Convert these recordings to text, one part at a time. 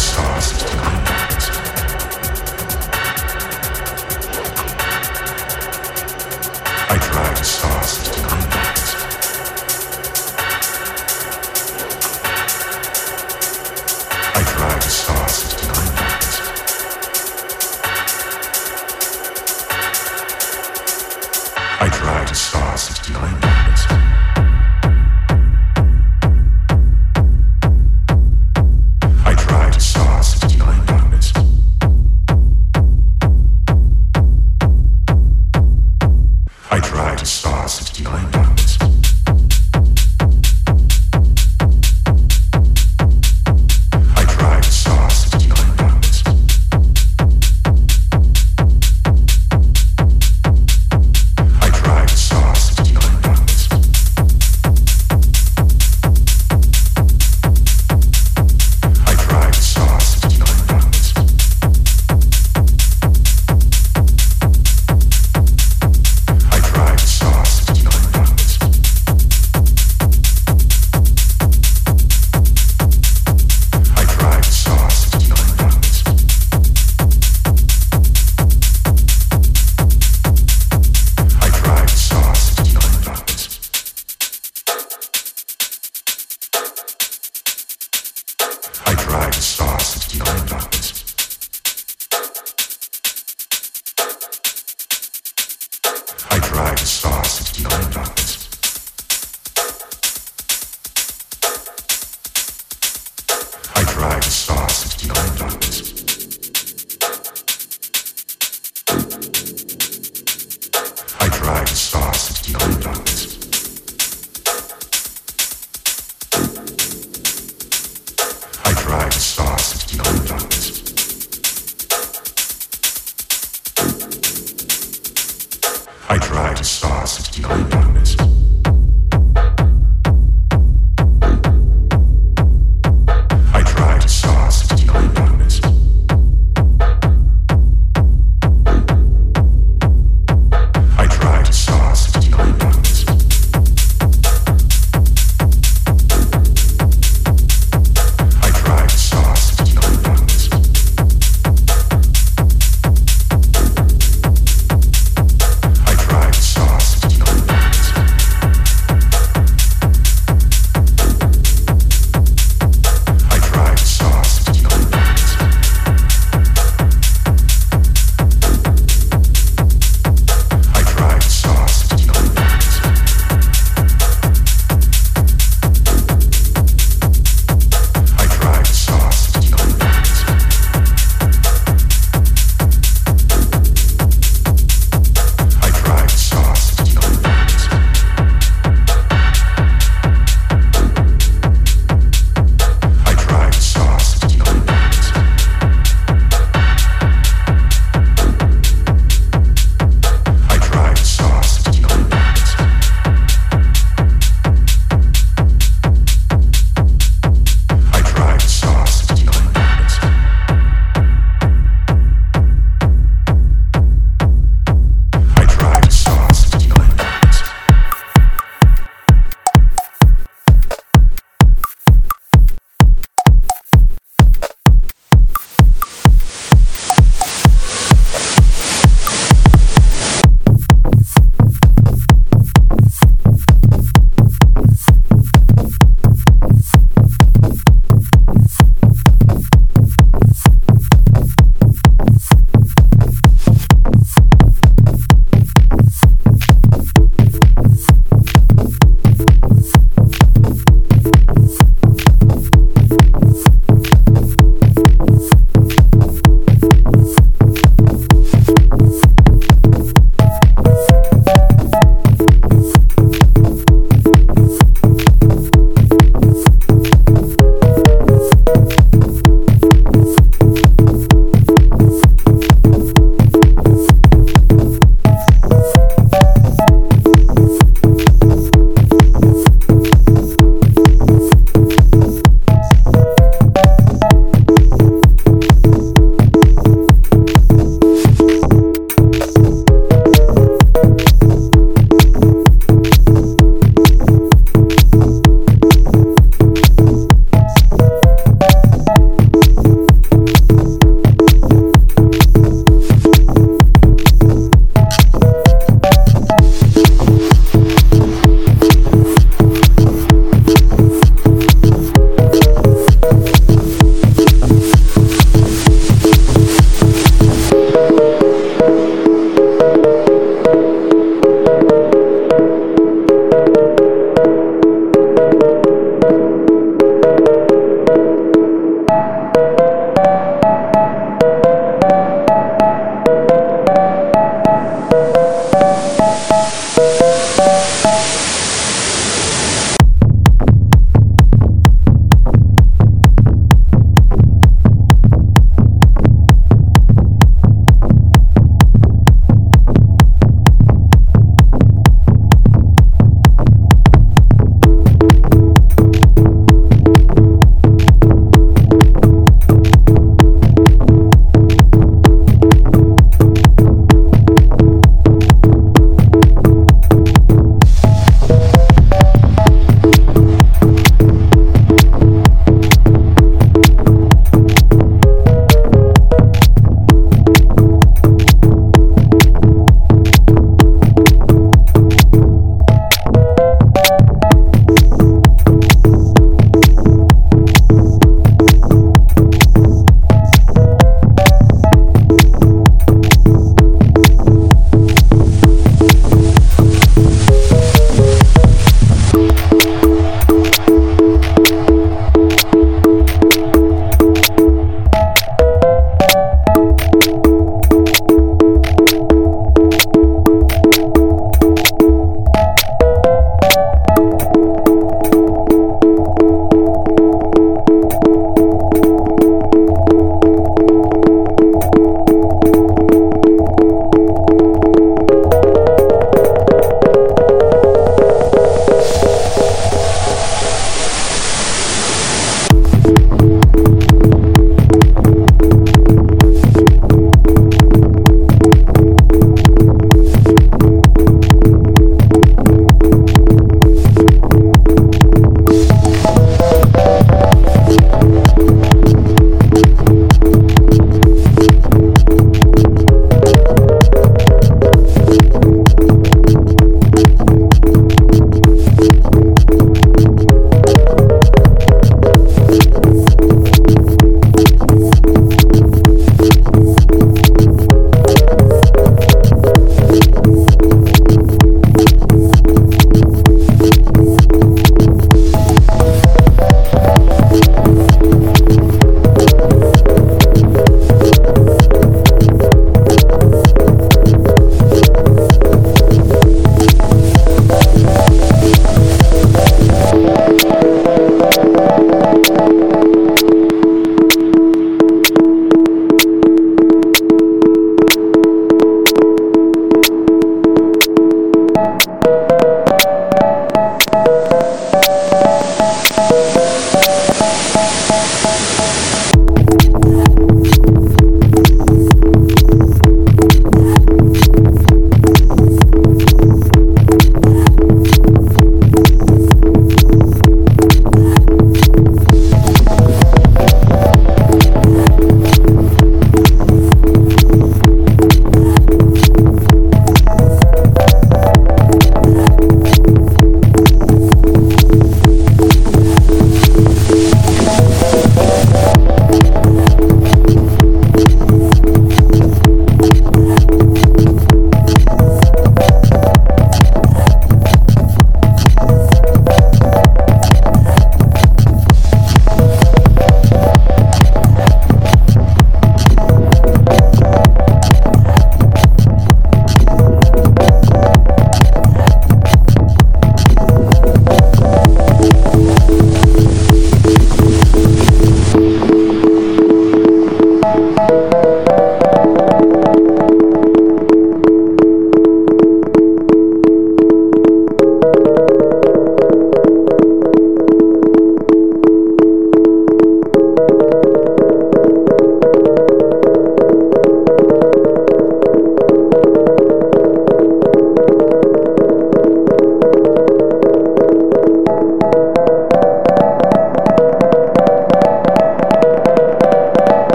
stars.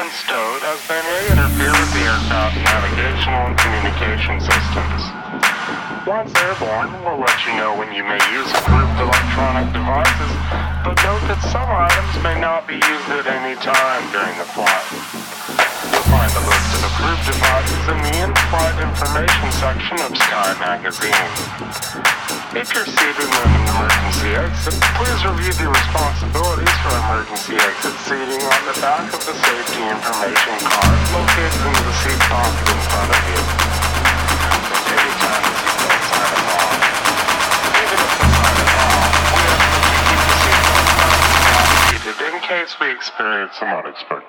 And stowed as they may interfere with the aircraft navigational and communication systems. Once airborne, we'll let you know when you may use grouped electronic devices, but note that some items may not be used at any time during the flight. You'll find a list of approved devices in the in-flight information section of Sky Magazine. If you're seated in an emergency exit, please review the responsibilities for emergency exit seating on the back of the safety information card located in the seat pocket in front of you. On. Even if the sign off, we you keep in case we experience some unexpected